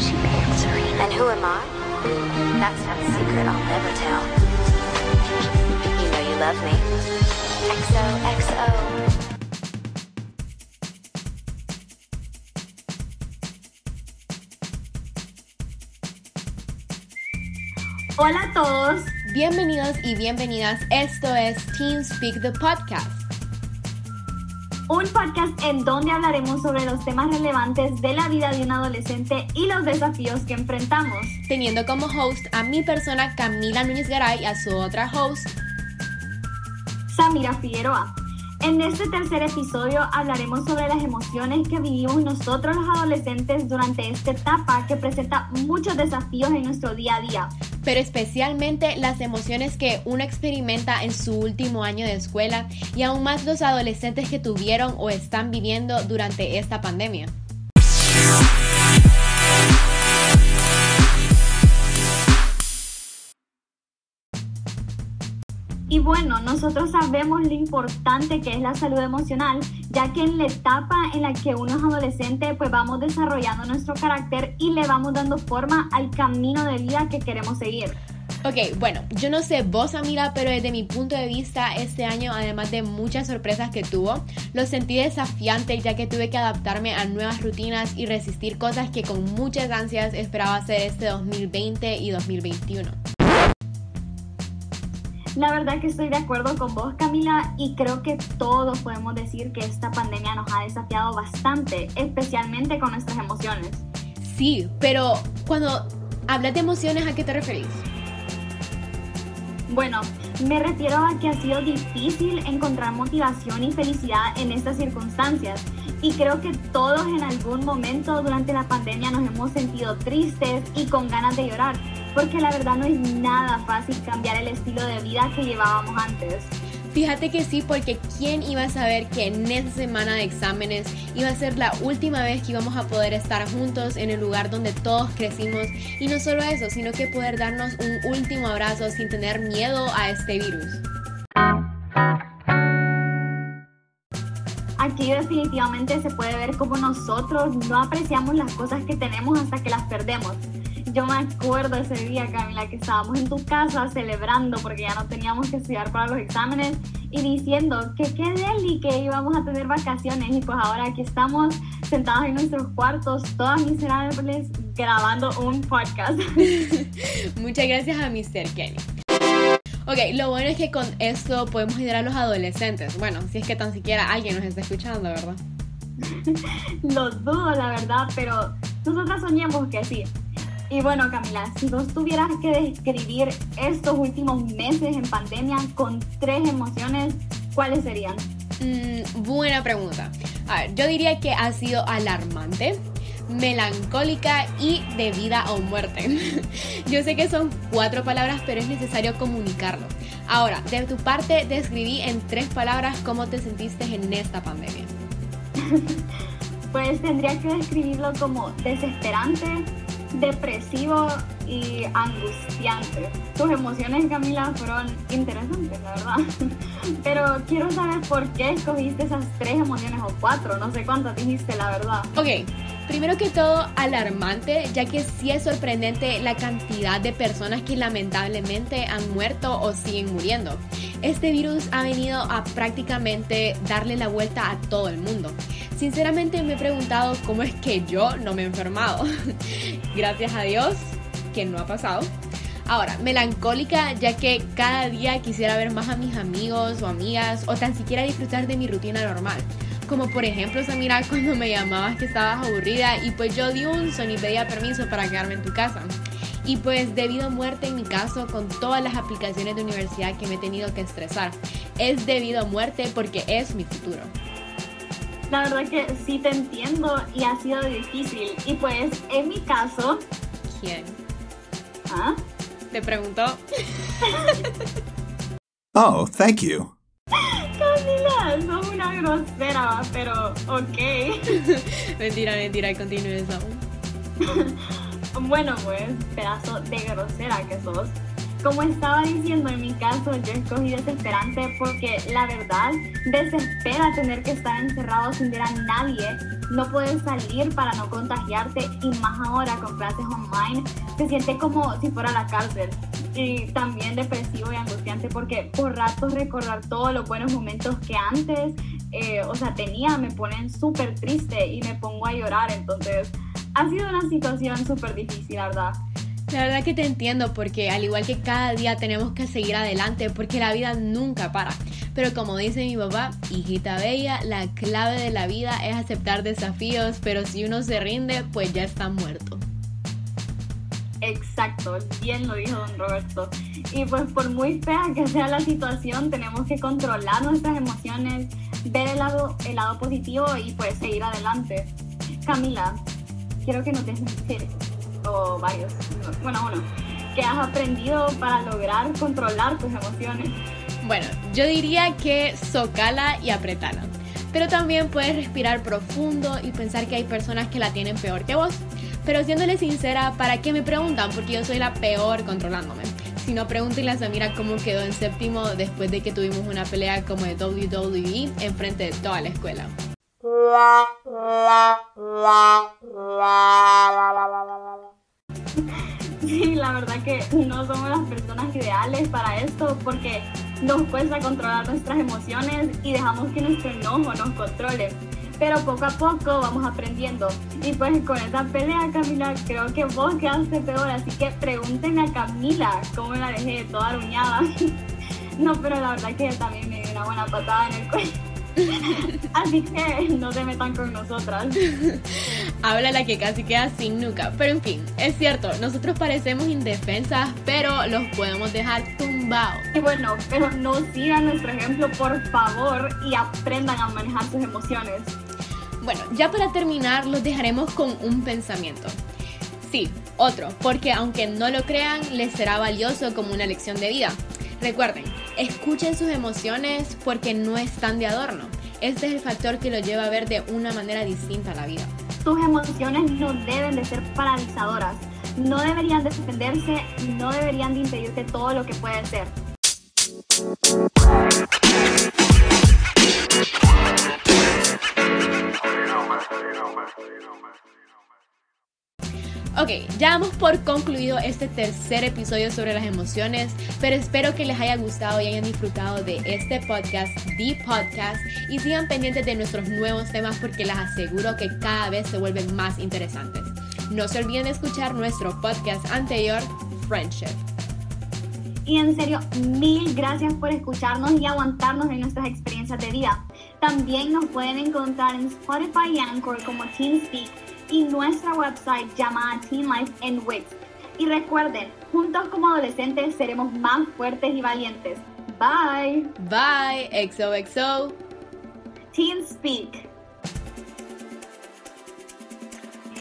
she picked Serena. And who am I? That's not a secret I'll never tell. You know you love me. XOXO. Hola a todos. Bienvenidos y bienvenidas. Esto es Team Speak the Podcast. Un podcast en donde hablaremos sobre los temas relevantes de la vida de un adolescente y los desafíos que enfrentamos. Teniendo como host a mi persona Camila Núñez Garay y a su otra host, Samira Figueroa. En este tercer episodio hablaremos sobre las emociones que vivimos nosotros los adolescentes durante esta etapa que presenta muchos desafíos en nuestro día a día. pero especialmente las emociones que uno experimenta en su último año de escuela y aún más los adolescentes que tuvieron o están viviendo durante esta pandemia. Bueno, nosotros sabemos lo importante que es la salud emocional, ya que en la etapa en la que uno es adolescente, pues vamos desarrollando nuestro carácter y le vamos dando forma al camino de vida que queremos seguir. Ok, bueno, yo no sé vos, Amira, pero desde mi punto de vista, este año, además de muchas sorpresas que tuvo, lo sentí desafiante ya que tuve que adaptarme a nuevas rutinas y resistir cosas que con muchas ansias esperaba hacer este 2020 y 2021. La verdad que estoy de acuerdo con vos, Camila, y creo que todos podemos decir que esta pandemia nos ha desafiado bastante, especialmente con nuestras emociones. Sí, pero cuando hablas de emociones, ¿a qué te referís? Bueno, me refiero a que ha sido difícil encontrar motivación y felicidad en estas circunstancias. Y creo que todos en algún momento durante la pandemia nos hemos sentido tristes y con ganas de llorar, porque la verdad no es nada fácil cambiar el estilo de vida que llevábamos antes. Fíjate que sí, porque ¿quién iba a saber que en esa semana de exámenes iba a ser la última vez que íbamos a poder estar juntos en el lugar donde todos crecimos? Y no solo eso, sino que poder darnos un último abrazo sin tener miedo a este virus. Aquí definitivamente se puede ver cómo nosotros no apreciamos las cosas que tenemos hasta que las perdemos. Yo me acuerdo ese día, Camila, que estábamos en tu casa celebrando porque ya no teníamos que estudiar para los exámenes y diciendo que qué deli que íbamos a tener vacaciones y pues ahora aquí estamos sentados en nuestros cuartos, todas miserables, grabando un podcast. Muchas gracias a Mr. Kenny. Ok, lo bueno es que con esto podemos ayudar a los adolescentes. Bueno, si es que tan siquiera alguien nos está escuchando, ¿verdad? Lo dudo, la verdad, pero nosotras soñemos que sí. Y bueno, Camila, si vos tuvieras que describir estos últimos meses en pandemia con tres emociones, ¿cuáles serían? Mm, buena pregunta. A ver, yo diría que ha sido alarmante, melancólica y de vida o muerte. yo sé que son cuatro palabras, pero es necesario comunicarlo. Ahora, de tu parte, describí en tres palabras cómo te sentiste en esta pandemia. Pues tendría que describirlo como desesperante, depresivo y angustiante. Tus emociones, Camila, fueron interesantes, la verdad. Pero quiero saber por qué escogiste esas tres emociones o cuatro, no sé cuántas dijiste, la verdad. Ok, primero que todo, alarmante, ya que sí es sorprendente la cantidad de personas que lamentablemente han muerto o siguen muriendo. Este virus ha venido a prácticamente darle la vuelta a todo el mundo. Sinceramente me he preguntado cómo es que yo no me he enfermado. Gracias a Dios que no ha pasado. Ahora, melancólica ya que cada día quisiera ver más a mis amigos o amigas o tan siquiera disfrutar de mi rutina normal. Como por ejemplo, Samira, cuando me llamabas que estabas aburrida y pues yo di un son y pedía permiso para quedarme en tu casa. Y pues debido a muerte en mi caso, con todas las aplicaciones de universidad que me he tenido que estresar, es debido a muerte porque es mi futuro. La verdad que sí te entiendo y ha sido difícil. Y pues en mi caso, ¿Quién? ¿ah? Te preguntó. Oh, thank you. Camila, sos una grosera, pero ok. mentira, mentira, continúe eso. Bueno, pues, pedazo de grosera que sos. Como estaba diciendo en mi caso, yo escogí desesperante porque la verdad desespera tener que estar encerrado sin ver a nadie, no poder salir para no contagiarte y más ahora con clases online, se siente como si fuera la cárcel. Y también depresivo y angustiante porque por ratos recordar todos los buenos momentos que antes, eh, o sea, tenía, me ponen súper triste y me pongo a llorar. Entonces, ha sido una situación súper difícil, ¿verdad? La verdad que te entiendo porque al igual que cada día tenemos que seguir adelante porque la vida nunca para. Pero como dice mi papá, hijita bella, la clave de la vida es aceptar desafíos, pero si uno se rinde, pues ya está muerto. Exacto, bien lo dijo don Roberto. Y pues por muy fea que sea la situación, tenemos que controlar nuestras emociones, ver el lado, el lado positivo y pues seguir adelante. Camila, quiero que nos des o varios, bueno, uno, que has aprendido para lograr controlar tus emociones? Bueno, yo diría que socala y apretala. Pero también puedes respirar profundo y pensar que hay personas que la tienen peor que vos. Pero siéndole sincera, ¿para qué me preguntan? Porque yo soy la peor controlándome. Si no, pregúntenle a Samira cómo quedó en séptimo después de que tuvimos una pelea como de WWE enfrente de toda la escuela. Sí, la verdad que no somos las personas ideales para esto porque nos cuesta controlar nuestras emociones y dejamos que nuestro enojo nos controle. Pero poco a poco vamos aprendiendo. Y pues con esa pelea, Camila, creo que vos quedaste peor. Así que pregúntenle a Camila cómo la dejé toda aruñada. No, pero la verdad que también me dio una buena patada en el cuello. Así que no se metan con nosotras. Habla la que casi queda sin nuca. Pero en fin, es cierto, nosotros parecemos indefensas, pero los podemos dejar tumbados. Y bueno, pero no sigan nuestro ejemplo, por favor, y aprendan a manejar sus emociones. Bueno, ya para terminar, los dejaremos con un pensamiento. Sí, otro, porque aunque no lo crean, les será valioso como una lección de vida. Recuerden, escuchen sus emociones porque no están de adorno. Este es el factor que los lleva a ver de una manera distinta la vida. Tus emociones no deben de ser paralizadoras. No deberían de defenderse, no deberían de impedirte todo lo que puede ser. Ok, ya damos por concluido este tercer episodio sobre las emociones, pero espero que les haya gustado y hayan disfrutado de este podcast, The Podcast, y sigan pendientes de nuestros nuevos temas porque les aseguro que cada vez se vuelven más interesantes. No se olviden de escuchar nuestro podcast anterior, Friendship. Y en serio, mil gracias por escucharnos y aguantarnos en nuestras experiencias de vida. También nos pueden encontrar en Spotify y Anchor como TeamSpeak y nuestra website llamada Teen Life en Wix. Y recuerden, juntos como adolescentes seremos más fuertes y valientes. Bye. Bye. XOXO. Teen Speak.